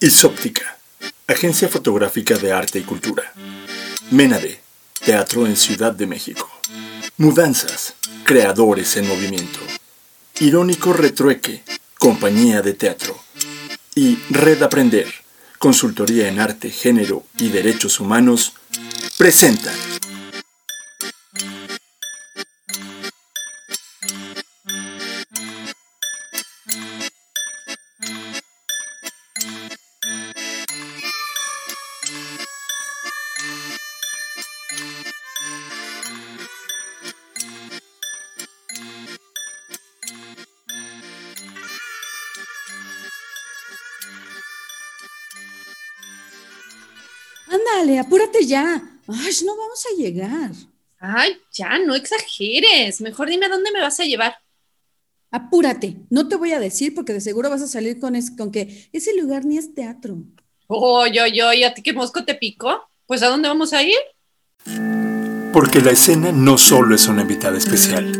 Isóptica, Agencia Fotográfica de Arte y Cultura. Menade, Teatro en Ciudad de México. Mudanzas, Creadores en Movimiento. Irónico Retrueque, Compañía de Teatro. Y Red Aprender, Consultoría en Arte, Género y Derechos Humanos, presentan ya. Ay, no vamos a llegar. Ay, ya, no exageres. Mejor dime a dónde me vas a llevar. Apúrate. No te voy a decir porque de seguro vas a salir con, con que ese lugar ni es teatro. Oye, oye, oye, ¿a ti qué mosco te picó? Pues ¿a dónde vamos a ir? Porque la escena no solo es una invitada especial,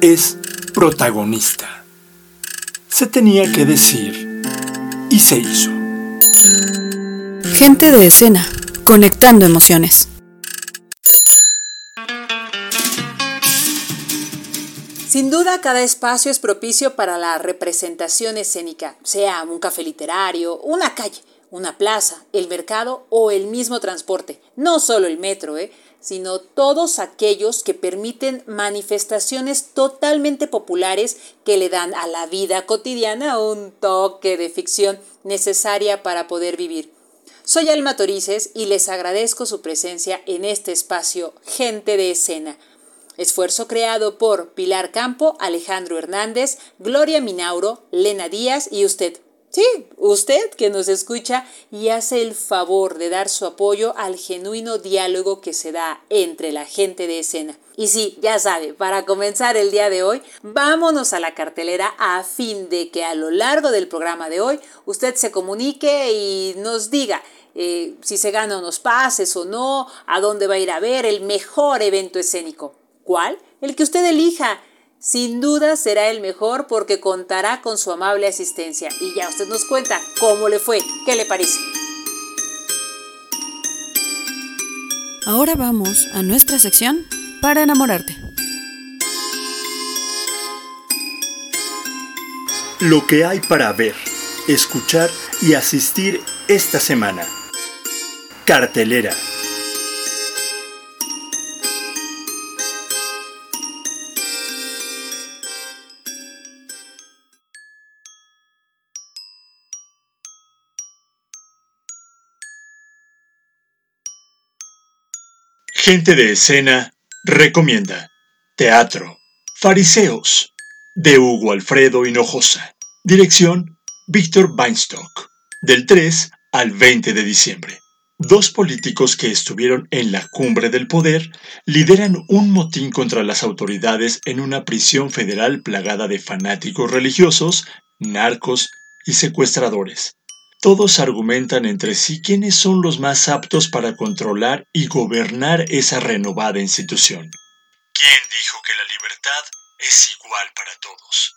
es protagonista. Se tenía que decir y se hizo. Gente de escena, conectando emociones. Sin duda, cada espacio es propicio para la representación escénica, sea un café literario, una calle, una plaza, el mercado o el mismo transporte. No solo el metro, ¿eh? sino todos aquellos que permiten manifestaciones totalmente populares que le dan a la vida cotidiana un toque de ficción necesaria para poder vivir. Soy Alma Torices y les agradezco su presencia en este espacio Gente de Escena. Esfuerzo creado por Pilar Campo, Alejandro Hernández, Gloria Minauro, Lena Díaz y usted. Sí, usted que nos escucha y hace el favor de dar su apoyo al genuino diálogo que se da entre la gente de escena. Y sí, ya sabe, para comenzar el día de hoy, vámonos a la cartelera a fin de que a lo largo del programa de hoy usted se comunique y nos diga eh, si se gana unos pases o no, a dónde va a ir a ver el mejor evento escénico. ¿Cuál? El que usted elija. Sin duda será el mejor porque contará con su amable asistencia. Y ya usted nos cuenta cómo le fue, qué le parece. Ahora vamos a nuestra sección para enamorarte. Lo que hay para ver, escuchar y asistir esta semana. Cartelera. Gente de escena recomienda Teatro Fariseos de Hugo Alfredo Hinojosa. Dirección Víctor Weinstock. Del 3 al 20 de diciembre. Dos políticos que estuvieron en la cumbre del poder lideran un motín contra las autoridades en una prisión federal plagada de fanáticos religiosos, narcos y secuestradores. Todos argumentan entre sí quiénes son los más aptos para controlar y gobernar esa renovada institución. ¿Quién dijo que la libertad es igual para todos?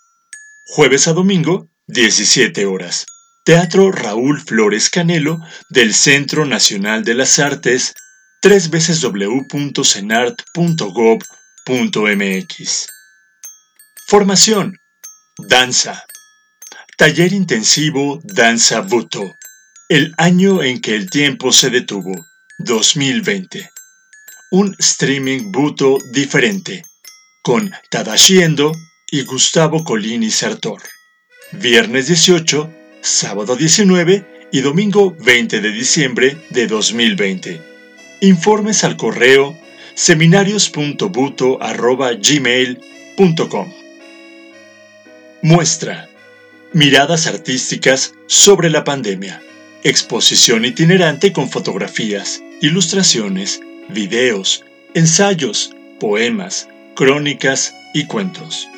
Jueves a domingo, 17 horas. Teatro Raúl Flores Canelo del Centro Nacional de las Artes, www.cenart.gov.mx. Formación. Danza. Taller intensivo Danza Buto. El año en que el tiempo se detuvo. 2020. Un streaming Buto diferente. Con Tadashiendo y Gustavo Colini Sartor. Viernes 18 sábado 19 y domingo 20 de diciembre de 2020. Informes al correo seminarios.buto.gmail.com Muestra Miradas artísticas sobre la pandemia. Exposición itinerante con fotografías, ilustraciones, videos, ensayos, poemas, crónicas y cuentos.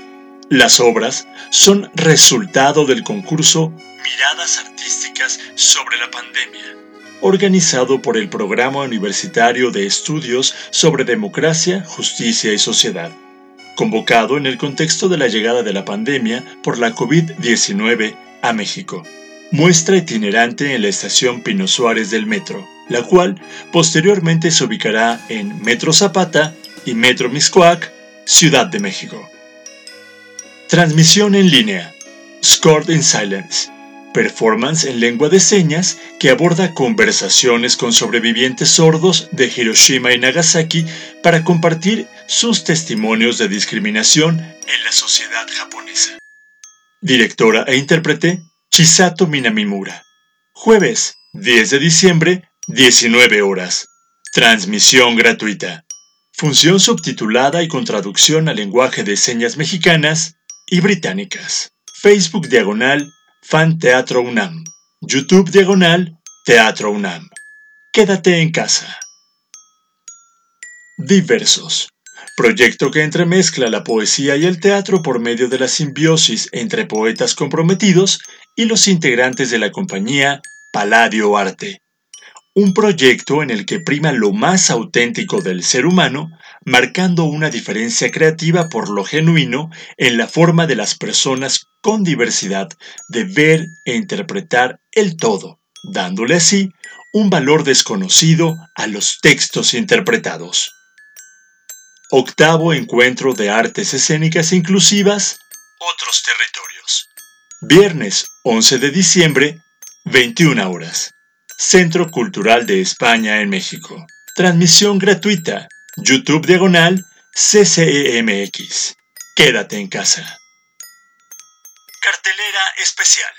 Las obras son resultado del concurso Miradas Artísticas sobre la Pandemia, organizado por el Programa Universitario de Estudios sobre Democracia, Justicia y Sociedad, convocado en el contexto de la llegada de la pandemia por la COVID-19 a México. muestra itinerante en la estación Pino Suárez del metro, la cual posteriormente se ubicará en Metro Zapata y Metro Miscoac, Ciudad de México. Transmisión en línea. Scored in Silence. Performance en lengua de señas que aborda conversaciones con sobrevivientes sordos de Hiroshima y Nagasaki para compartir sus testimonios de discriminación en la sociedad japonesa. Directora e intérprete Chisato Minamimura. Jueves 10 de diciembre, 19 horas. Transmisión gratuita. Función subtitulada y con traducción al lenguaje de señas mexicanas y británicas. Facebook Diagonal Fan Teatro UNAM. YouTube Diagonal Teatro UNAM. Quédate en casa. Diversos. Proyecto que entremezcla la poesía y el teatro por medio de la simbiosis entre poetas comprometidos y los integrantes de la compañía Palladio Arte. Un proyecto en el que prima lo más auténtico del ser humano, marcando una diferencia creativa por lo genuino en la forma de las personas con diversidad de ver e interpretar el todo, dándole así un valor desconocido a los textos interpretados. Octavo Encuentro de Artes Escénicas Inclusivas, Otros Territorios. Viernes 11 de diciembre, 21 horas. Centro Cultural de España en México. Transmisión gratuita. YouTube Diagonal CCEMX. Quédate en casa. Cartelera especial.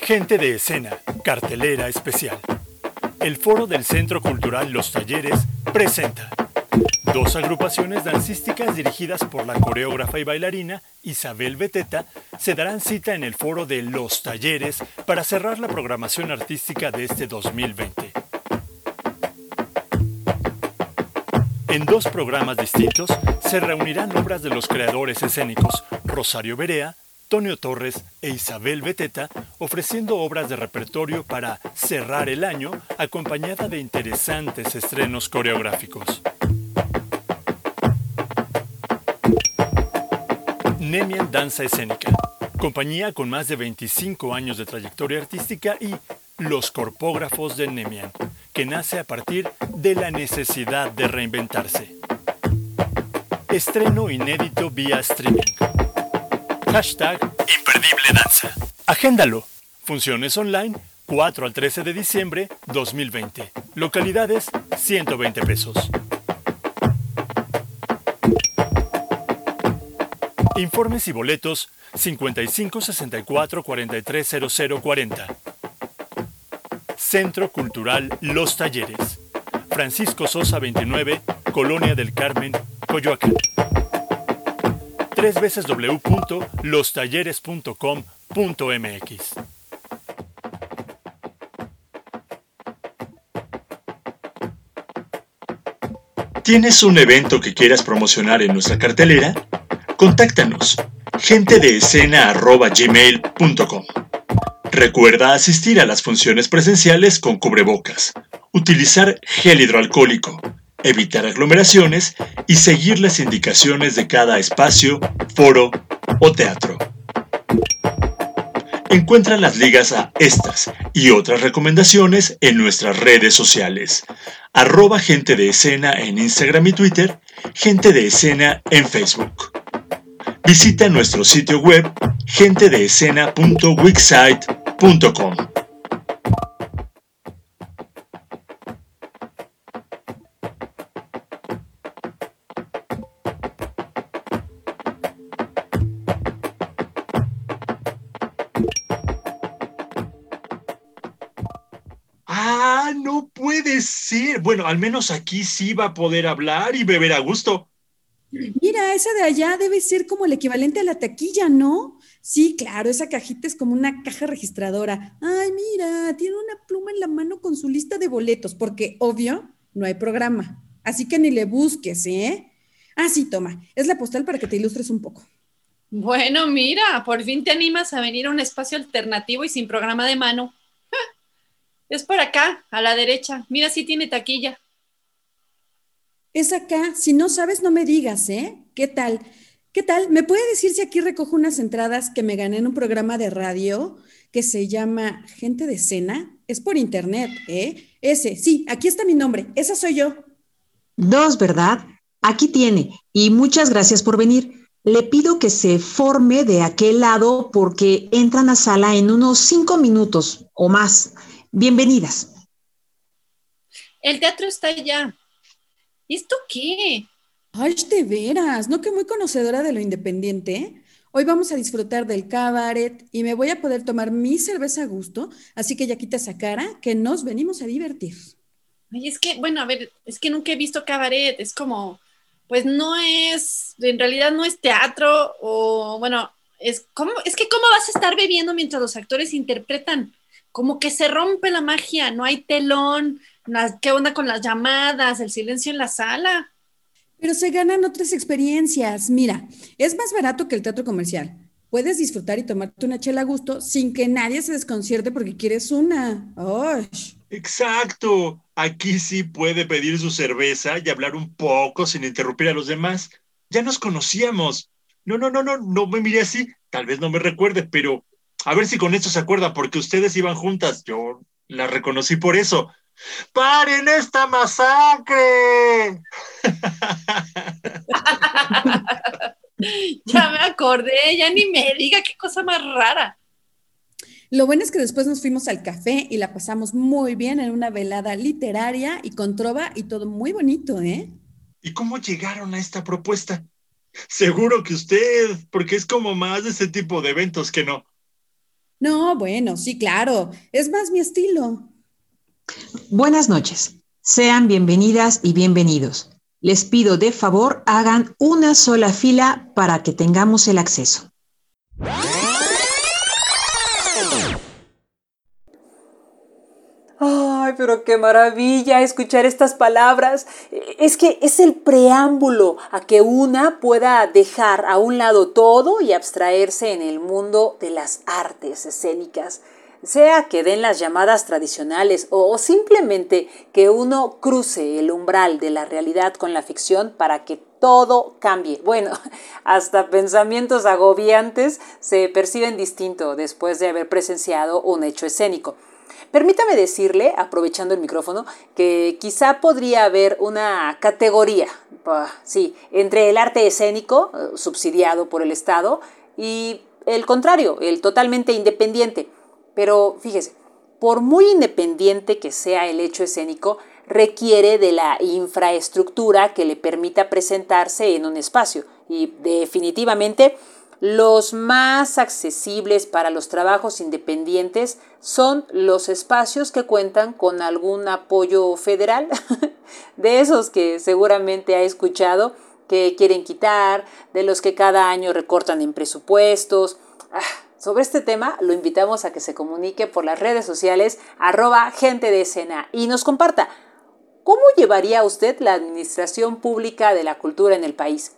Gente de escena, cartelera especial. El foro del Centro Cultural Los Talleres presenta dos agrupaciones dancísticas dirigidas por la coreógrafa y bailarina Isabel Beteta se darán cita en el foro de Los Talleres para cerrar la programación artística de este 2020. En dos programas distintos se reunirán obras de los creadores escénicos Rosario Berea, Tonio Torres e Isabel Beteta ofreciendo obras de repertorio para cerrar el año acompañada de interesantes estrenos coreográficos. Nemian Danza Escénica, compañía con más de 25 años de trayectoria artística y Los Corpógrafos de Nemian, que nace a partir de la necesidad de reinventarse. Estreno inédito vía streaming. Hashtag Imperdible Danza. Agéndalo. Funciones online 4 al 13 de diciembre 2020. Localidades 120 pesos. Informes y boletos 55 64 43 00 40. Centro Cultural Los Talleres. Francisco Sosa 29, Colonia del Carmen, Coyoacán. Tres veces www.lostalleres.com.mx. ¿Tienes un evento que quieras promocionar en nuestra cartelera? Contáctanos gentedeescena.gmail.com Recuerda asistir a las funciones presenciales con cubrebocas, utilizar gel hidroalcohólico, evitar aglomeraciones y seguir las indicaciones de cada espacio, foro o teatro. Encuentra las ligas a estas y otras recomendaciones en nuestras redes sociales. Arroba gente de escena en Instagram y Twitter, gente de escena en Facebook. Visita nuestro sitio web gentedeescena.wixsite.com. Ah, no puede ser. Bueno, al menos aquí sí va a poder hablar y beber a gusto. Mira, esa de allá debe ser como el equivalente a la taquilla, ¿no? Sí, claro, esa cajita es como una caja registradora. Ay, mira, tiene una pluma en la mano con su lista de boletos, porque obvio, no hay programa. Así que ni le busques, ¿eh? Ah, sí, toma, es la postal para que te ilustres un poco. Bueno, mira, por fin te animas a venir a un espacio alternativo y sin programa de mano. Es por acá, a la derecha. Mira, sí tiene taquilla. Es acá. Si no sabes, no me digas, ¿eh? ¿qué tal? ¿Qué tal? ¿Me puede decir si aquí recojo unas entradas que me gané en un programa de radio que se llama Gente de Cena? Es por internet, ¿eh? Ese, sí, aquí está mi nombre, esa soy yo. Dos, ¿verdad? Aquí tiene, y muchas gracias por venir. Le pido que se forme de aquel lado porque entran a sala en unos cinco minutos o más. Bienvenidas. El teatro está allá. ¿Y esto qué? Ay, de veras, ¿no que muy conocedora de lo independiente? Hoy vamos a disfrutar del cabaret y me voy a poder tomar mi cerveza a gusto, así que ya quita esa cara que nos venimos a divertir. Ay, es que, bueno, a ver, es que nunca he visto cabaret, es como, pues no es, en realidad no es teatro o, bueno, es, como, es que ¿cómo vas a estar bebiendo mientras los actores interpretan? Como que se rompe la magia, no hay telón, ¿qué onda con las llamadas, el silencio en la sala? Pero se ganan otras experiencias. Mira, es más barato que el teatro comercial. Puedes disfrutar y tomarte una chela a gusto sin que nadie se desconcierte porque quieres una. ¡Ay! Exacto. Aquí sí puede pedir su cerveza y hablar un poco sin interrumpir a los demás. Ya nos conocíamos. No, no, no, no, no me mire así. Tal vez no me recuerde, pero a ver si con esto se acuerda, porque ustedes iban juntas. Yo la reconocí por eso. ¡Paren esta masacre! ya me acordé, ya ni me diga qué cosa más rara. Lo bueno es que después nos fuimos al café y la pasamos muy bien en una velada literaria y con trova y todo muy bonito, ¿eh? ¿Y cómo llegaron a esta propuesta? Seguro que usted, porque es como más de ese tipo de eventos que no. No, bueno, sí, claro, es más mi estilo. Buenas noches. Sean bienvenidas y bienvenidos. Les pido de favor hagan una sola fila para que tengamos el acceso. Ay, pero qué maravilla escuchar estas palabras. Es que es el preámbulo a que una pueda dejar a un lado todo y abstraerse en el mundo de las artes escénicas sea que den las llamadas tradicionales o simplemente que uno cruce el umbral de la realidad con la ficción para que todo cambie. Bueno, hasta pensamientos agobiantes se perciben distinto después de haber presenciado un hecho escénico. Permítame decirle, aprovechando el micrófono, que quizá podría haber una categoría, sí, entre el arte escénico, eh, subsidiado por el Estado, y el contrario, el totalmente independiente. Pero fíjese, por muy independiente que sea el hecho escénico, requiere de la infraestructura que le permita presentarse en un espacio. Y definitivamente los más accesibles para los trabajos independientes son los espacios que cuentan con algún apoyo federal, de esos que seguramente ha escuchado que quieren quitar, de los que cada año recortan en presupuestos. Ah, sobre este tema lo invitamos a que se comunique por las redes sociales arroba gente de escena y nos comparta cómo llevaría usted la administración pública de la cultura en el país.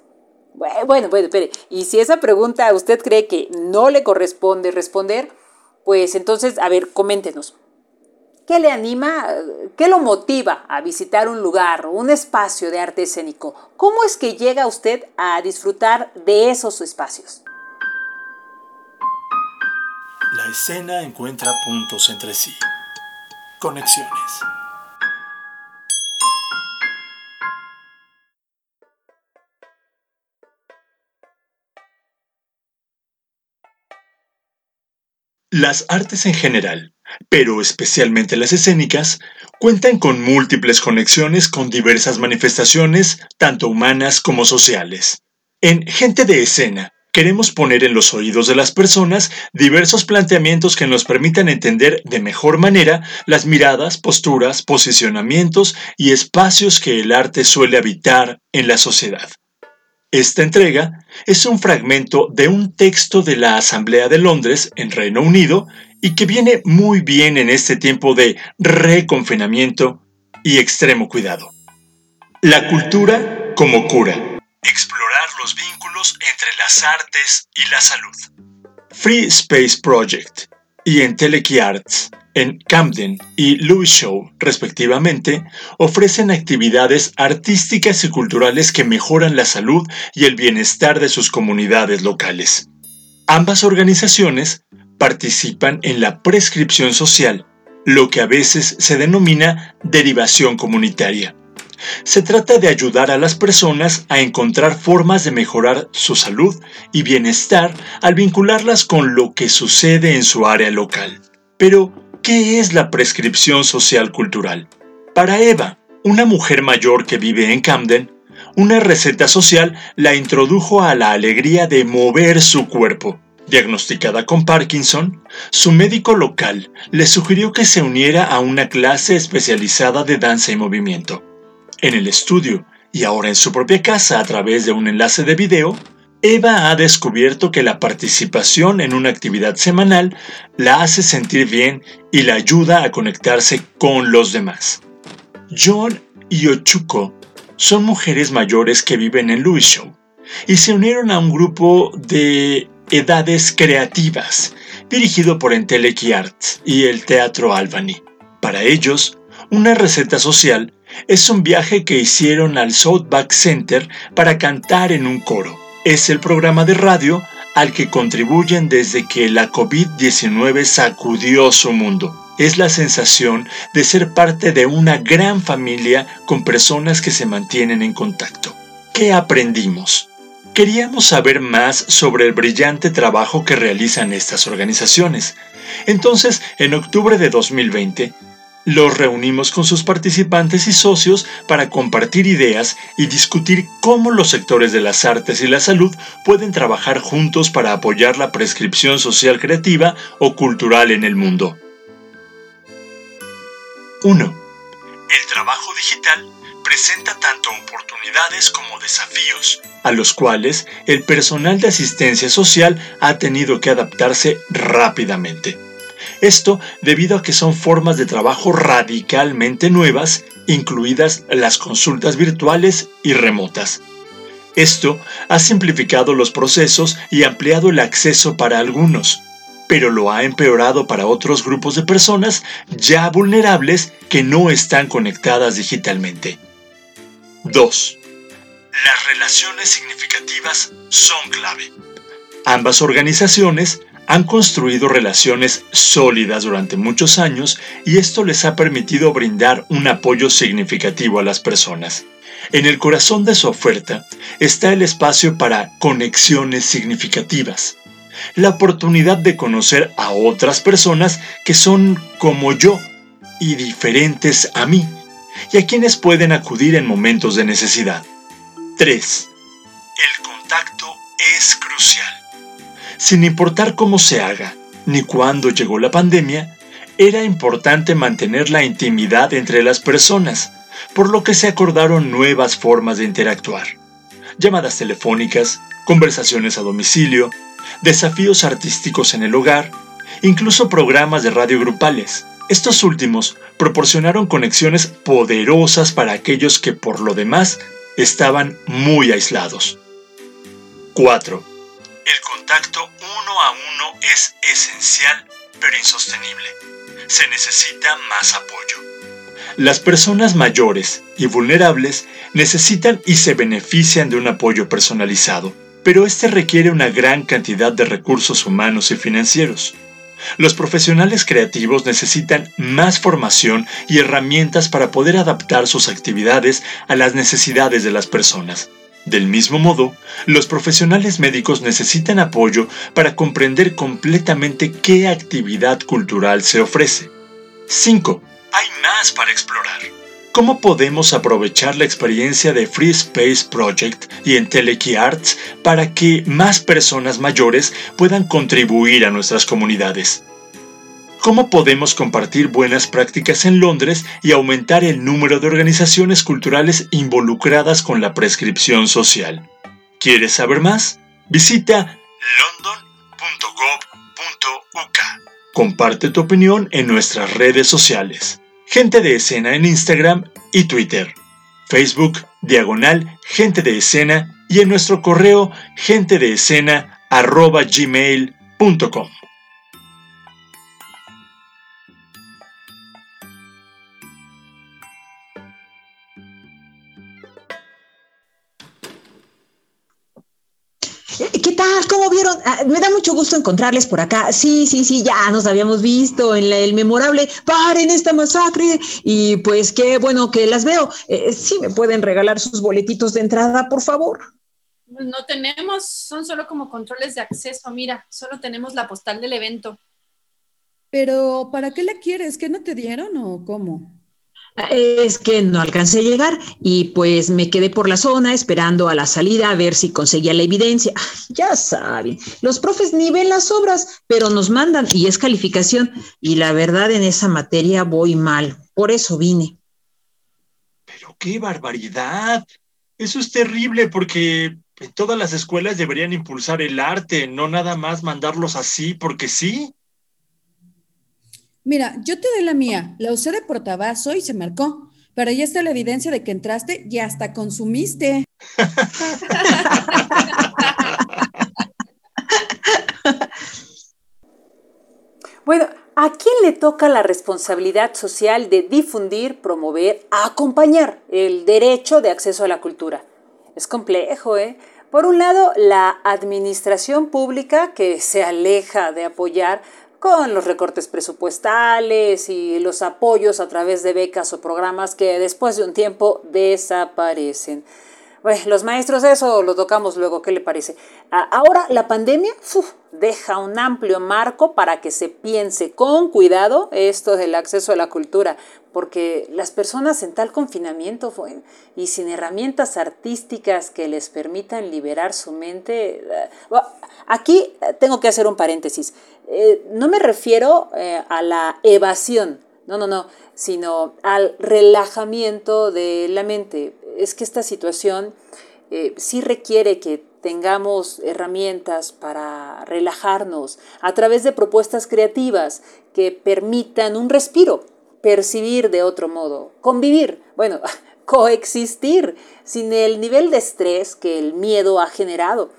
Bueno, bueno, espere. Y si esa pregunta usted cree que no le corresponde responder, pues entonces, a ver, coméntenos. ¿Qué le anima, qué lo motiva a visitar un lugar, un espacio de arte escénico? ¿Cómo es que llega usted a disfrutar de esos espacios? La escena encuentra puntos entre sí. Conexiones. Las artes en general, pero especialmente las escénicas, cuentan con múltiples conexiones con diversas manifestaciones, tanto humanas como sociales. En Gente de Escena, queremos poner en los oídos de las personas diversos planteamientos que nos permitan entender de mejor manera las miradas, posturas, posicionamientos y espacios que el arte suele habitar en la sociedad. Esta entrega es un fragmento de un texto de la Asamblea de Londres en Reino Unido y que viene muy bien en este tiempo de reconfinamiento y extremo cuidado. La cultura como cura explorar los vínculos entre las artes y la salud. Free Space Project y Enteleki Arts, en Camden y Louis Show, respectivamente, ofrecen actividades artísticas y culturales que mejoran la salud y el bienestar de sus comunidades locales. Ambas organizaciones participan en la prescripción social, lo que a veces se denomina derivación comunitaria. Se trata de ayudar a las personas a encontrar formas de mejorar su salud y bienestar al vincularlas con lo que sucede en su área local. Pero, ¿qué es la prescripción social cultural? Para Eva, una mujer mayor que vive en Camden, una receta social la introdujo a la alegría de mover su cuerpo. Diagnosticada con Parkinson, su médico local le sugirió que se uniera a una clase especializada de danza y movimiento. En el estudio y ahora en su propia casa a través de un enlace de video, Eva ha descubierto que la participación en una actividad semanal la hace sentir bien y la ayuda a conectarse con los demás. John y Ochuko son mujeres mayores que viven en Lewisham y se unieron a un grupo de edades creativas dirigido por Enteleki Arts y el Teatro Albany. Para ellos, una receta social es un viaje que hicieron al Southback Center para cantar en un coro. Es el programa de radio al que contribuyen desde que la COVID-19 sacudió su mundo. Es la sensación de ser parte de una gran familia con personas que se mantienen en contacto. ¿Qué aprendimos? Queríamos saber más sobre el brillante trabajo que realizan estas organizaciones. Entonces, en octubre de 2020, los reunimos con sus participantes y socios para compartir ideas y discutir cómo los sectores de las artes y la salud pueden trabajar juntos para apoyar la prescripción social creativa o cultural en el mundo. 1. El trabajo digital presenta tanto oportunidades como desafíos, a los cuales el personal de asistencia social ha tenido que adaptarse rápidamente. Esto debido a que son formas de trabajo radicalmente nuevas, incluidas las consultas virtuales y remotas. Esto ha simplificado los procesos y ampliado el acceso para algunos, pero lo ha empeorado para otros grupos de personas ya vulnerables que no están conectadas digitalmente. 2. Las relaciones significativas son clave. Ambas organizaciones han construido relaciones sólidas durante muchos años y esto les ha permitido brindar un apoyo significativo a las personas. En el corazón de su oferta está el espacio para conexiones significativas, la oportunidad de conocer a otras personas que son como yo y diferentes a mí, y a quienes pueden acudir en momentos de necesidad. 3. El contacto es crucial. Sin importar cómo se haga, ni cuándo llegó la pandemia, era importante mantener la intimidad entre las personas, por lo que se acordaron nuevas formas de interactuar. Llamadas telefónicas, conversaciones a domicilio, desafíos artísticos en el hogar, incluso programas de radio grupales. Estos últimos proporcionaron conexiones poderosas para aquellos que por lo demás estaban muy aislados. 4 el contacto uno a uno es esencial pero insostenible. Se necesita más apoyo. Las personas mayores y vulnerables necesitan y se benefician de un apoyo personalizado, pero este requiere una gran cantidad de recursos humanos y financieros. Los profesionales creativos necesitan más formación y herramientas para poder adaptar sus actividades a las necesidades de las personas. Del mismo modo, los profesionales médicos necesitan apoyo para comprender completamente qué actividad cultural se ofrece. 5. Hay más para explorar. ¿Cómo podemos aprovechar la experiencia de Free Space Project y Enteleki Arts para que más personas mayores puedan contribuir a nuestras comunidades? ¿Cómo podemos compartir buenas prácticas en Londres y aumentar el número de organizaciones culturales involucradas con la prescripción social? ¿Quieres saber más? Visita london.gov.uk. Comparte tu opinión en nuestras redes sociales. Gente de Escena en Instagram y Twitter. Facebook, diagonal, gente de escena y en nuestro correo gmail.com tal? ¿Cómo vieron? Ah, me da mucho gusto encontrarles por acá. Sí, sí, sí, ya nos habíamos visto en el memorable Paren esta masacre. Y pues qué bueno que las veo. Eh, sí, me pueden regalar sus boletitos de entrada, por favor. Pues no tenemos, son solo como controles de acceso. Mira, solo tenemos la postal del evento. Pero, ¿para qué la quieres? ¿Qué no te dieron o cómo? Es que no alcancé a llegar y pues me quedé por la zona esperando a la salida a ver si conseguía la evidencia. Ya saben, los profes ni ven las obras, pero nos mandan y es calificación. Y la verdad en esa materia voy mal, por eso vine. Pero qué barbaridad. Eso es terrible porque en todas las escuelas deberían impulsar el arte, no nada más mandarlos así porque sí. Mira, yo te doy la mía, la usé de portabazo y se marcó, pero ya está la evidencia de que entraste y hasta consumiste. bueno, ¿a quién le toca la responsabilidad social de difundir, promover, acompañar el derecho de acceso a la cultura? Es complejo, ¿eh? Por un lado, la administración pública que se aleja de apoyar con los recortes presupuestales y los apoyos a través de becas o programas que después de un tiempo desaparecen. Bueno, los maestros, eso lo tocamos luego, ¿qué le parece? Ahora la pandemia deja un amplio marco para que se piense con cuidado esto del acceso a la cultura, porque las personas en tal confinamiento y sin herramientas artísticas que les permitan liberar su mente, eh, aquí tengo que hacer un paréntesis. Eh, no me refiero eh, a la evasión, no, no, no, sino al relajamiento de la mente. Es que esta situación eh, sí requiere que tengamos herramientas para relajarnos a través de propuestas creativas que permitan un respiro, percibir de otro modo, convivir, bueno, coexistir sin el nivel de estrés que el miedo ha generado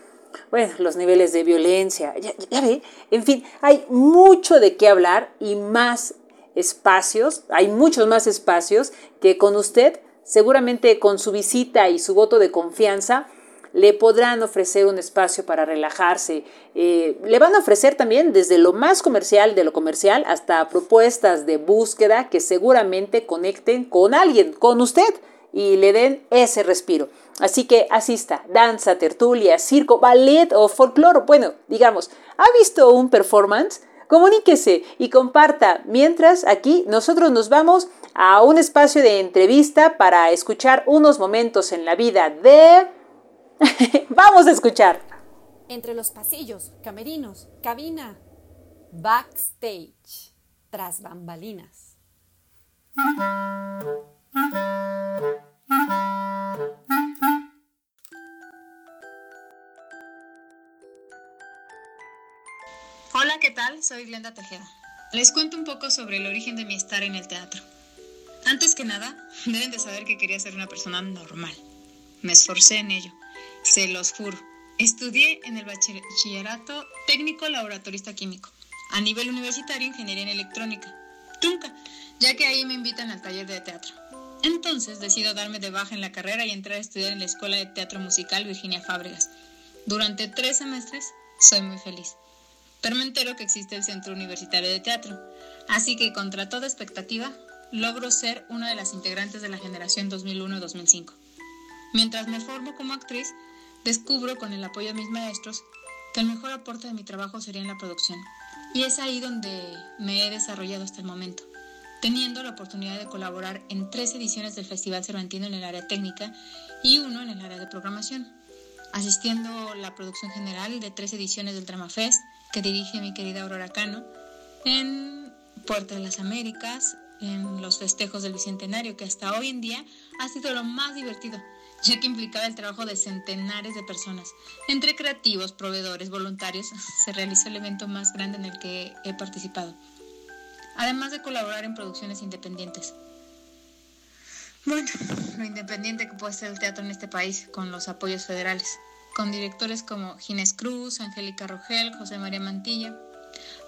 bueno, los niveles de violencia, ya, ve, en fin, hay mucho de qué hablar y más espacios, hay muchos más espacios que con usted, seguramente con su visita y su voto de confianza, le podrán ofrecer un espacio para relajarse. Eh, le van a ofrecer también desde lo más comercial de lo comercial hasta propuestas de búsqueda que seguramente conecten con alguien, con usted y le den ese respiro. Así que asista, danza, tertulia, circo, ballet o folclore. Bueno, digamos, ¿ha visto un performance? Comuníquese y comparta. Mientras aquí nosotros nos vamos a un espacio de entrevista para escuchar unos momentos en la vida de... vamos a escuchar. Entre los pasillos, camerinos, cabina, backstage, tras bambalinas. Hola, ¿qué tal? Soy Glenda Tejeda. Les cuento un poco sobre el origen de mi estar en el teatro. Antes que nada, deben de saber que quería ser una persona normal. Me esforcé en ello, se los juro. Estudié en el bachillerato técnico laboratorista químico, a nivel universitario ingeniería en electrónica. Trunca, ya que ahí me invitan al taller de teatro. Entonces decido darme de baja en la carrera y entrar a estudiar en la Escuela de Teatro Musical Virginia Fábregas. Durante tres semestres soy muy feliz. Pero que existe el Centro Universitario de Teatro, así que contra toda expectativa logro ser una de las integrantes de la generación 2001-2005. Mientras me formo como actriz, descubro con el apoyo de mis maestros que el mejor aporte de mi trabajo sería en la producción. Y es ahí donde me he desarrollado hasta el momento teniendo la oportunidad de colaborar en tres ediciones del Festival Cervantino en el área técnica y uno en el área de programación, asistiendo la producción general de tres ediciones del Drama Fest que dirige mi querida Aurora Cano, en Puerto de las Américas, en los festejos del Bicentenario, que hasta hoy en día ha sido lo más divertido, ya que implicaba el trabajo de centenares de personas. Entre creativos, proveedores, voluntarios, se realizó el evento más grande en el que he participado además de colaborar en producciones independientes. Bueno, lo independiente que puede ser el teatro en este país con los apoyos federales, con directores como Ginés Cruz, Angélica Rogel, José María Mantilla.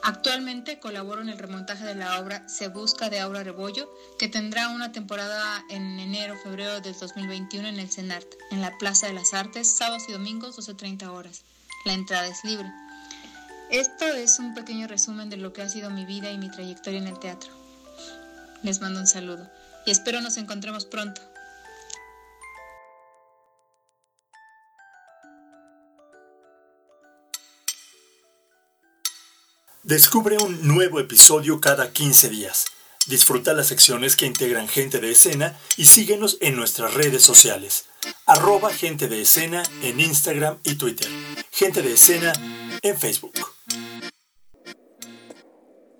Actualmente colaboro en el remontaje de la obra Se Busca de Aura Rebollo, que tendrá una temporada en enero-febrero del 2021 en el CENART, en la Plaza de las Artes, sábados y domingos, 12.30 horas. La entrada es libre. Esto es un pequeño resumen de lo que ha sido mi vida y mi trayectoria en el teatro. Les mando un saludo y espero nos encontremos pronto. Descubre un nuevo episodio cada 15 días. Disfruta las secciones que integran gente de escena y síguenos en nuestras redes sociales. Arroba gente de escena en Instagram y Twitter. Gente de escena en Facebook.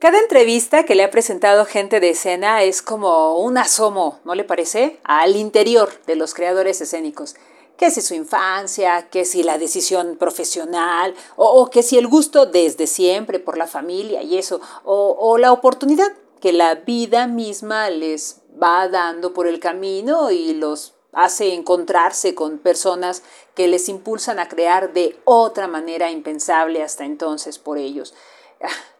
Cada entrevista que le ha presentado gente de escena es como un asomo, ¿no le parece? Al interior de los creadores escénicos. Que si su infancia, que si la decisión profesional, o, que si el gusto desde siempre por la familia y eso, o, o la oportunidad que la vida misma les va dando por el camino y los hace encontrarse con personas que les impulsan a crear de otra manera impensable hasta entonces por ellos.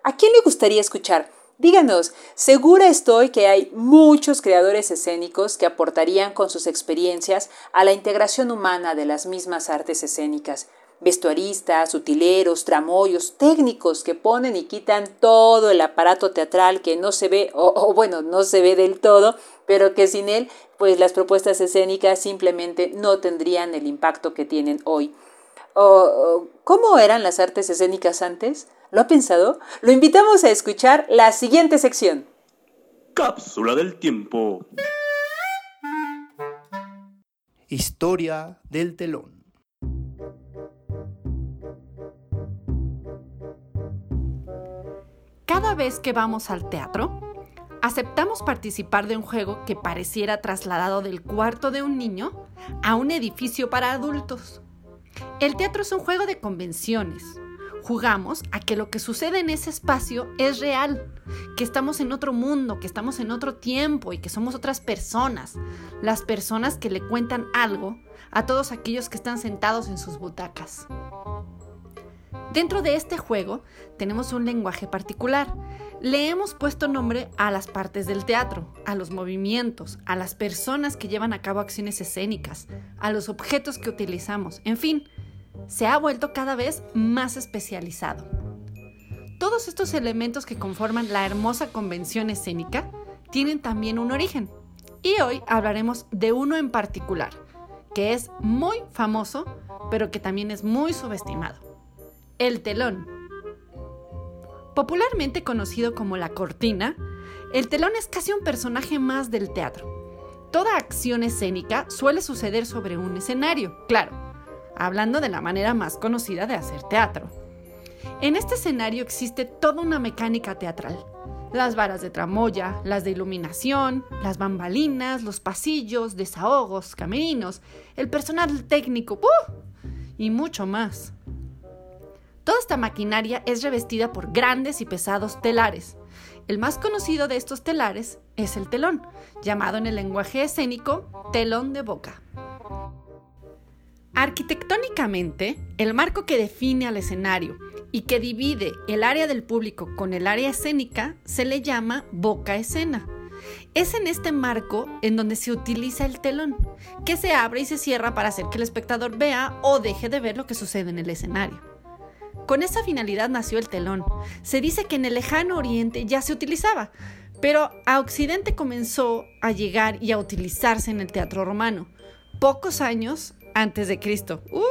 ¿A quién le gustaría escuchar? Díganos, segura estoy que hay muchos creadores escénicos que aportarían con sus experiencias a la integración humana de las mismas artes escénicas. Vestuaristas, utileros, tramoyos, técnicos que ponen y quitan todo el aparato teatral que no se ve, o, o bueno, no se ve del todo, pero que sin él, pues las propuestas escénicas simplemente no tendrían el impacto que tienen hoy. ¿Cómo eran las artes escénicas antes? ¿Lo ha pensado? Lo invitamos a escuchar la siguiente sección. Cápsula del tiempo. Historia del telón. Cada vez que vamos al teatro, aceptamos participar de un juego que pareciera trasladado del cuarto de un niño a un edificio para adultos. El teatro es un juego de convenciones, jugamos a que lo que sucede en ese espacio es real, que estamos en otro mundo, que estamos en otro tiempo y que somos otras personas, las personas que le cuentan algo a todos aquellos que están sentados en sus butacas. Dentro de este juego tenemos un lenguaje particular. Le hemos puesto nombre a las partes del teatro, a los movimientos, a las personas que llevan a cabo acciones escénicas, a los objetos que utilizamos, en fin, se ha vuelto cada vez más especializado. Todos estos elementos que conforman la hermosa convención escénica tienen también un origen. Y hoy hablaremos de uno en particular, que es muy famoso, pero que también es muy subestimado. El telón. Popularmente conocido como la cortina, el telón es casi un personaje más del teatro. Toda acción escénica suele suceder sobre un escenario, claro, hablando de la manera más conocida de hacer teatro. En este escenario existe toda una mecánica teatral. Las varas de tramoya, las de iluminación, las bambalinas, los pasillos, desahogos, camerinos, el personal técnico y mucho más. Toda esta maquinaria es revestida por grandes y pesados telares. El más conocido de estos telares es el telón, llamado en el lenguaje escénico telón de boca. Arquitectónicamente, el marco que define al escenario y que divide el área del público con el área escénica se le llama boca escena. Es en este marco en donde se utiliza el telón, que se abre y se cierra para hacer que el espectador vea o deje de ver lo que sucede en el escenario. Con esa finalidad nació el telón. Se dice que en el lejano oriente ya se utilizaba, pero a Occidente comenzó a llegar y a utilizarse en el teatro romano, pocos años antes de Cristo. ¡Uh!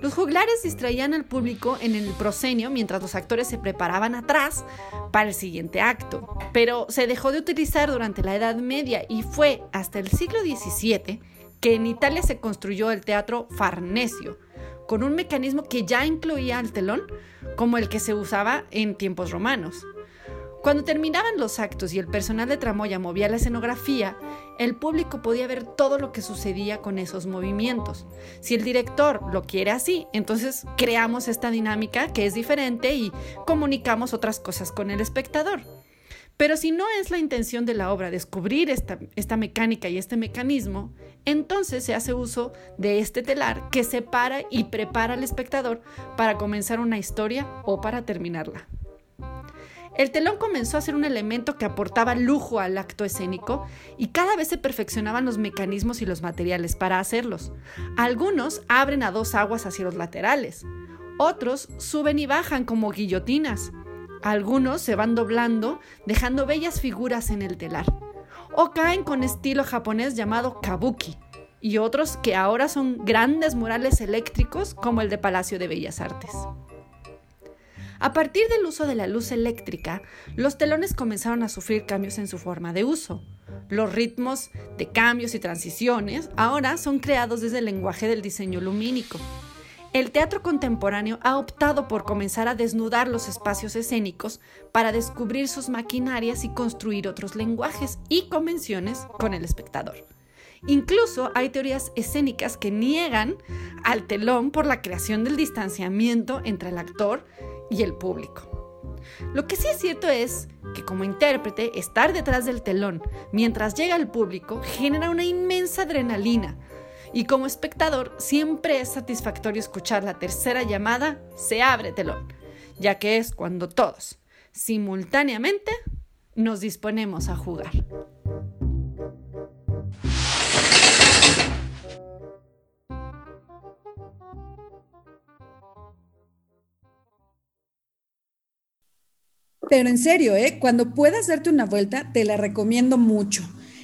Los juglares distraían al público en el proscenio mientras los actores se preparaban atrás para el siguiente acto, pero se dejó de utilizar durante la Edad Media y fue hasta el siglo XVII que en Italia se construyó el teatro farnesio, con un mecanismo que ya incluía el telón como el que se usaba en tiempos romanos. Cuando terminaban los actos y el personal de tramoya movía la escenografía, el público podía ver todo lo que sucedía con esos movimientos. Si el director lo quiere así, entonces creamos esta dinámica que es diferente y comunicamos otras cosas con el espectador. Pero si no es la intención de la obra descubrir esta, esta, mecánica y este mecanismo, entonces se hace uso de este telar que separa y prepara al espectador para comenzar una historia o para terminarla. El telón comenzó a ser un elemento que aportaba lujo al acto escénico y cada vez se perfeccionaban los mecanismos y los materiales para hacerlos. Algunos abren a dos aguas hacia los laterales, otros suben y bajan como guillotinas, algunos se van doblando dejando bellas figuras en el telar, o caen con estilo japonés llamado kabuki, y otros que ahora son grandes murales eléctricos como el de Palacio de Bellas Artes. A partir del uso de la luz eléctrica, los telones comenzaron a sufrir cambios en su forma de uso. Los ritmos de cambios y transiciones ahora son creados desde el lenguaje del diseño lumínico. El teatro contemporáneo ha optado por comenzar a desnudar los espacios escénicos para descubrir sus maquinarias y construir otros lenguajes y convenciones con el espectador. Incluso hay teorías escénicas que niegan al telón por la creación del distanciamiento entre el actor y el público. Lo que sí es cierto es que como intérprete, estar detrás del telón mientras llega el público genera una inmensa adrenalina. Y como espectador, siempre es satisfactorio escuchar la tercera llamada, se abre telón, ya que es cuando todos, simultáneamente, nos disponemos a jugar. Pero en serio, ¿eh? cuando puedas darte una vuelta, te la recomiendo mucho.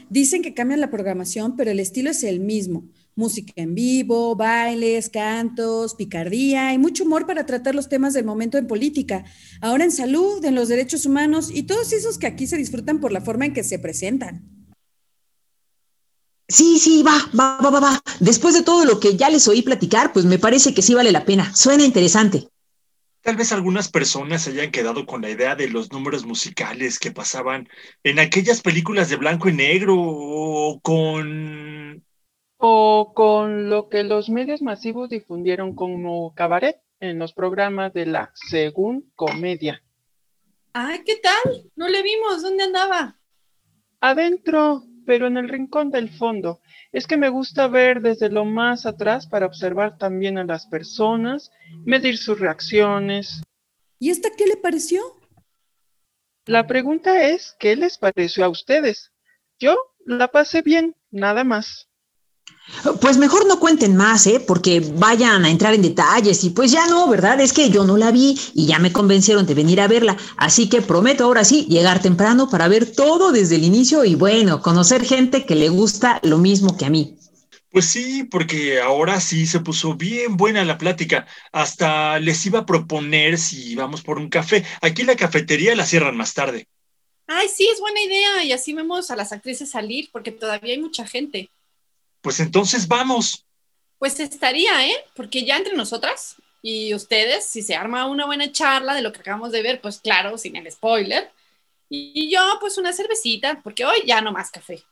Dicen que cambian la programación, pero el estilo es el mismo. Música en vivo, bailes, cantos, picardía y mucho humor para tratar los temas del momento en política, ahora en salud, en los derechos humanos y todos esos que aquí se disfrutan por la forma en que se presentan. Sí, sí, va, va, va, va, va. Después de todo lo que ya les oí platicar, pues me parece que sí vale la pena. Suena interesante. Tal vez algunas personas se hayan quedado con la idea de los números musicales que pasaban en aquellas películas de blanco y negro o con... O con lo que los medios masivos difundieron como cabaret en los programas de la Según Comedia. Ay, ¿qué tal? No le vimos, ¿dónde andaba? Adentro, pero en el rincón del fondo. Es que me gusta ver desde lo más atrás para observar también a las personas, medir sus reacciones. ¿Y esta qué le pareció? La pregunta es, ¿qué les pareció a ustedes? Yo la pasé bien, nada más. Pues mejor no cuenten más, ¿eh? Porque vayan a entrar en detalles y pues ya no, ¿verdad? Es que yo no la vi y ya me convencieron de venir a verla. Así que prometo ahora sí llegar temprano para ver todo desde el inicio y bueno, conocer gente que le gusta lo mismo que a mí. Pues sí, porque ahora sí se puso bien buena la plática. Hasta les iba a proponer si vamos por un café. Aquí la cafetería la cierran más tarde. Ay, sí, es buena idea. Y así vemos a las actrices salir, porque todavía hay mucha gente. Pues entonces vamos. Pues estaría, ¿eh? Porque ya entre nosotras y ustedes, si se arma una buena charla de lo que acabamos de ver, pues claro, sin el spoiler. Y yo, pues una cervecita, porque hoy ya no más café.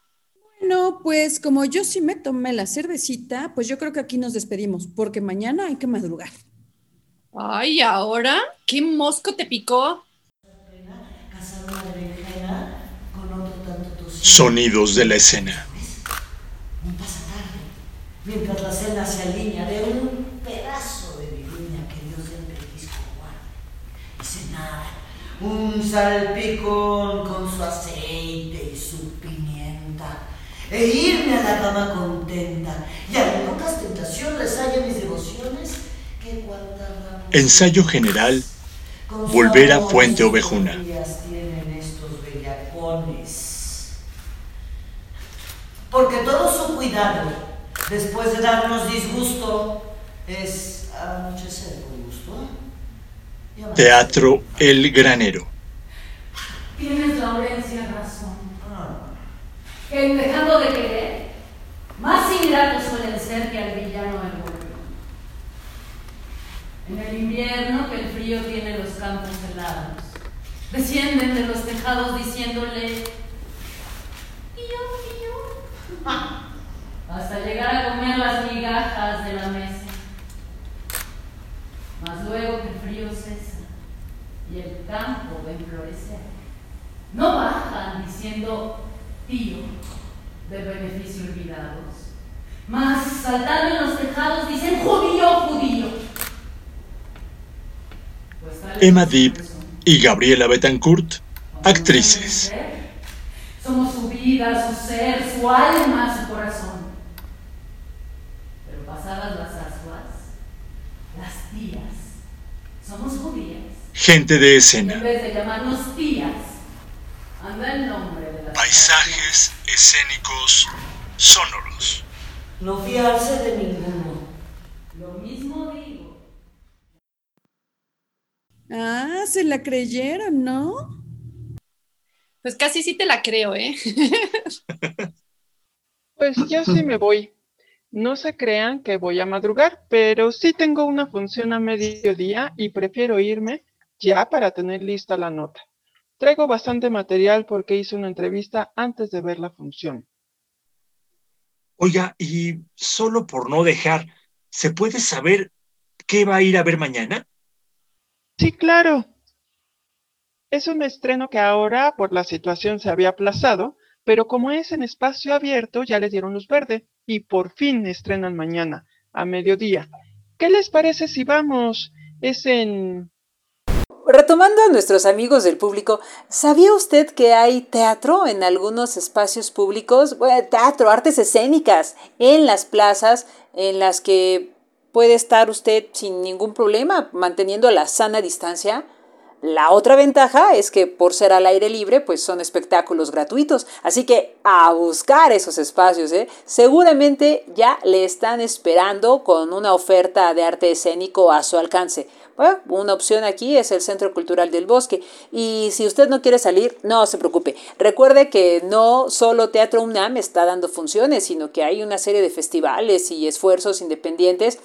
Bueno, pues como yo sí me tomé la cervecita, pues yo creo que aquí nos despedimos, porque mañana hay que madrugar. Ay, ¿ahora? ¿Qué mosco te picó? Sonidos de la escena. Mientras la cena se alinea de un pedazo de viruña que Dios siempre quiso jugar. Y cenar un salpicón con su aceite y su pimienta. E irme a la cama contenta. Y a pocas tentaciones haya mis devociones que cuanta Ensayo general. Volver a Fuente Ovejuna. Porque todo su cuidado después de darnos disgusto, es anochecer con gusto. Teatro El Granero. Tienes, Laurencia, razón. Que en dejando de querer, más ingratos suelen ser que al villano el pueblo. En el invierno, que el frío tiene los campos helados, descienden de los tejados diciéndole, tío, tío. hasta llegar a comer las migajas de la mesa. Mas luego que el frío cesa y el campo ven florecer, no bajan diciendo tío de beneficio olvidados, mas saltando en los tejados dicen judío, judío. Pues Emma Deep, y Gabriela Betancourt, actrices. Somos su vida, su ser, su alma, su corazón. Pero pasadas las ascuas, las tías, somos judías. Gente de En escena. vez de llamarnos tías, anda el nombre de las Paisajes escénicos sonoros. No fiarse de ninguno. Lo mismo digo. Ah, se la creyeron, ¿no? Pues casi sí te la creo, ¿eh? Pues yo sí me voy. No se crean que voy a madrugar, pero sí tengo una función a mediodía y prefiero irme ya para tener lista la nota. Traigo bastante material porque hice una entrevista antes de ver la función. Oiga, y solo por no dejar, ¿se puede saber qué va a ir a ver mañana? Sí, claro. Es un estreno que ahora por la situación se había aplazado, pero como es en espacio abierto ya les dieron luz verde y por fin estrenan mañana, a mediodía. ¿Qué les parece si vamos? Es en... Retomando a nuestros amigos del público, ¿sabía usted que hay teatro en algunos espacios públicos? Bueno, teatro, artes escénicas, en las plazas en las que puede estar usted sin ningún problema, manteniendo la sana distancia? La otra ventaja es que por ser al aire libre, pues son espectáculos gratuitos. Así que a buscar esos espacios, ¿eh? Seguramente ya le están esperando con una oferta de arte escénico a su alcance. Una opción aquí es el Centro Cultural del Bosque. Y si usted no quiere salir, no se preocupe. Recuerde que no solo Teatro UNAM está dando funciones, sino que hay una serie de festivales y esfuerzos independientes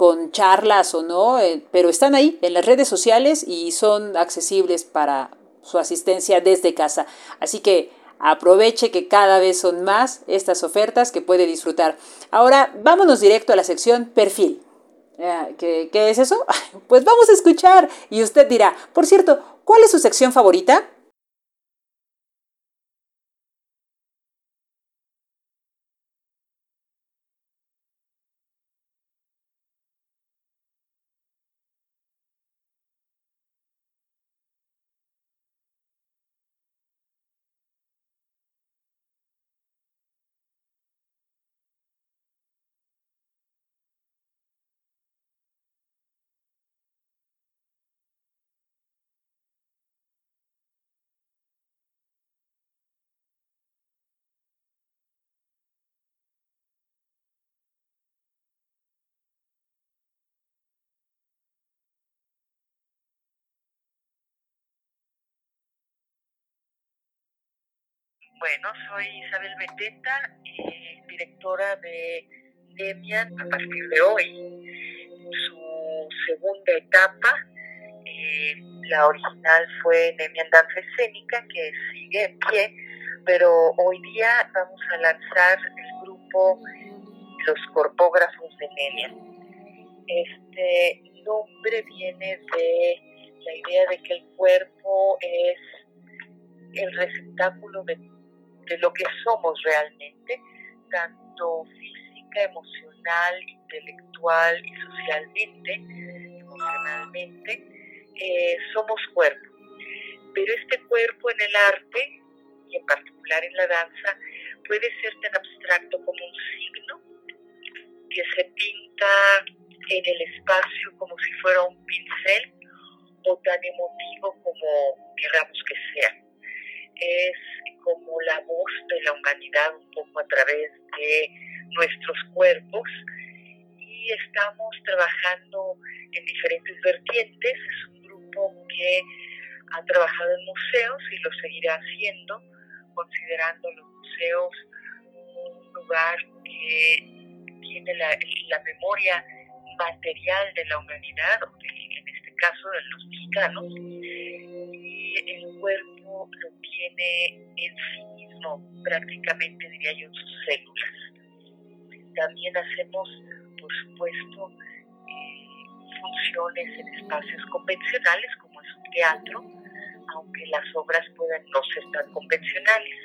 con charlas o no, eh, pero están ahí en las redes sociales y son accesibles para su asistencia desde casa. Así que aproveche que cada vez son más estas ofertas que puede disfrutar. Ahora vámonos directo a la sección perfil. Eh, ¿Qué, ¿Qué es eso? Pues vamos a escuchar y usted dirá, por cierto, ¿cuál es su sección favorita? Bueno, soy Isabel Beteta, eh, directora de Demian a partir de hoy. Su segunda etapa, eh, la original fue Demian Danza Escénica, que sigue en pie, pero hoy día vamos a lanzar el grupo Los Corpógrafos de Demian. Este nombre viene de la idea de que el cuerpo es el receptáculo de de lo que somos realmente, tanto física, emocional, intelectual y socialmente, emocionalmente, eh, somos cuerpo. Pero este cuerpo en el arte, y en particular en la danza, puede ser tan abstracto como un signo que se pinta en el espacio como si fuera un pincel o tan emotivo como queramos que sea. Como la voz de la humanidad un poco a través de nuestros cuerpos y estamos trabajando en diferentes vertientes. Es un grupo que ha trabajado en museos y lo seguirá haciendo, considerando los museos un lugar que tiene la, la memoria material de la humanidad, en este caso de los mexicanos, y el cuerpo lo tiene en sí mismo, prácticamente diría yo, sus células. También hacemos, por supuesto, eh, funciones en espacios convencionales, como es un teatro, aunque las obras puedan no ser tan convencionales.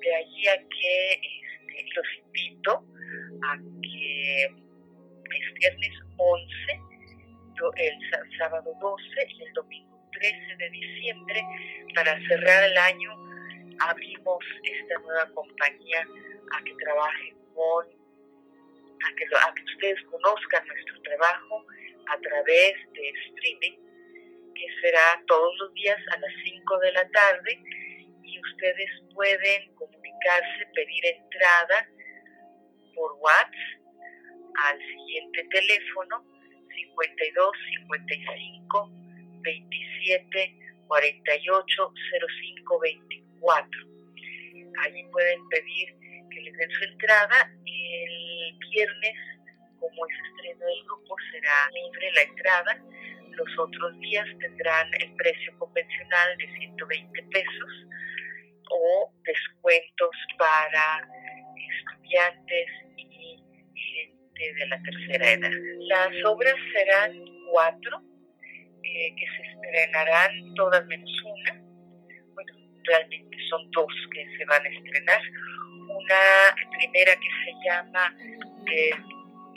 De allí a que este, los invito a que es viernes 11, el sábado 12 y el domingo 13 de diciembre, para cerrar el año, abrimos esta nueva compañía a que trabajen con, a que, a que ustedes conozcan nuestro trabajo a través de streaming, que será todos los días a las 5 de la tarde y ustedes pueden comunicarse, pedir entrada por WhatsApp al siguiente teléfono 52 55 27 48 05 24. Allí pueden pedir que les den su entrada. El viernes, como es estreno del grupo, será libre la entrada. Los otros días tendrán el precio convencional de 120 pesos o descuentos para estudiantes y gente de la tercera edad. Las obras serán cuatro, eh, que se estrenarán todas menos una. Bueno, realmente son dos que se van a estrenar. Una primera que se llama De,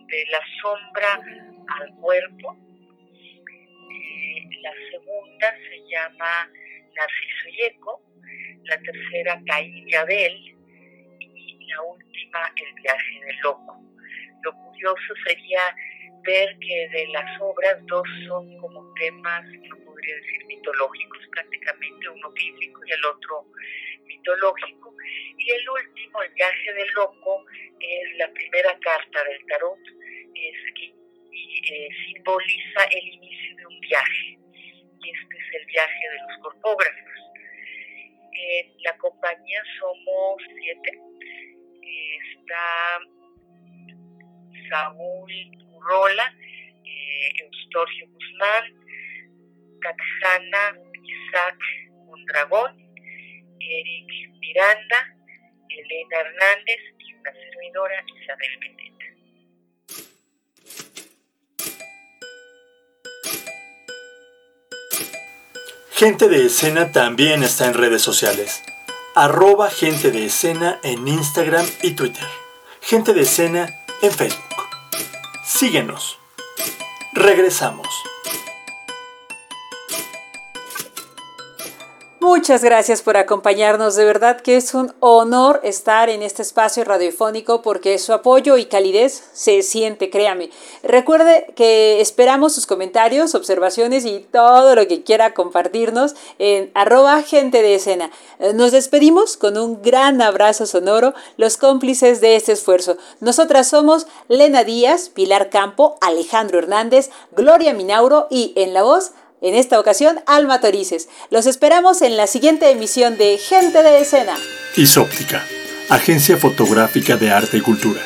de la sombra al cuerpo. Eh, la segunda se llama Narciso y Eco. La tercera Caín y Abel. Y la última El viaje del loco. Lo curioso sería ver que de las obras dos son como temas, no podría decir mitológicos prácticamente, uno bíblico y el otro mitológico. Y el último, el viaje del loco, es la primera carta del tarot, es que eh, simboliza el inicio de un viaje. Y este es el viaje de los corpógrafos. La compañía somos siete. Está Saúl Rola, eh, Eustorgio Guzmán, Catjana Isaac Mondragón, Eric Miranda, Elena Hernández y una servidora Isabel Beteta. Gente de Escena también está en redes sociales. Arroba Gente de Escena en Instagram y Twitter. Gente de Escena en Facebook. Síguenos. Regresamos. Muchas gracias por acompañarnos. De verdad que es un honor estar en este espacio radiofónico porque su apoyo y calidez se siente, créame. Recuerde que esperamos sus comentarios, observaciones y todo lo que quiera compartirnos en arroba gente de escena. Nos despedimos con un gran abrazo sonoro, los cómplices de este esfuerzo. Nosotras somos Lena Díaz, Pilar Campo, Alejandro Hernández, Gloria Minauro y en la voz en esta ocasión, Alma Torices. Los esperamos en la siguiente emisión de Gente de Escena. Isóptica, Agencia Fotográfica de Arte y Cultura.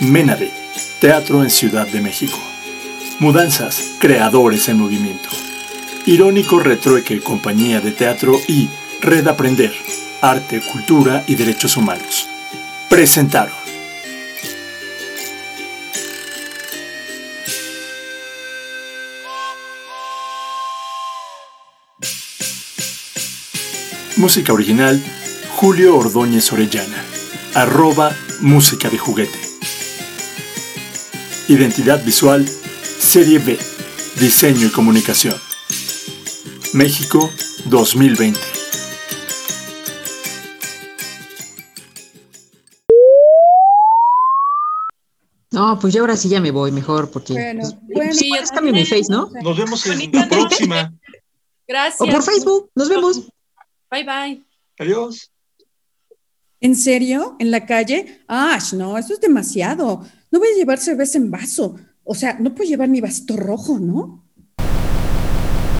Menade, Teatro en Ciudad de México. Mudanzas, Creadores en Movimiento. Irónico Retrueque, Compañía de Teatro y Red Aprender, Arte, Cultura y Derechos Humanos. Presentaron. Música original, Julio Ordóñez Orellana. Arroba Música de Juguete. Identidad visual, Serie B. Diseño y comunicación. México 2020. No, pues yo ahora sí ya me voy mejor porque. Bueno, pues, bueno, pues, sí, ¿puedes yo cambiar mi face, ¿no? Nos vemos en la próxima. Gracias. O por Facebook, nos vemos. Bye bye. Adiós. ¿En serio? ¿En la calle? Ah, no, eso es demasiado. No voy a llevar cerveza en vaso. O sea, no puedo llevar mi vasito rojo, ¿no?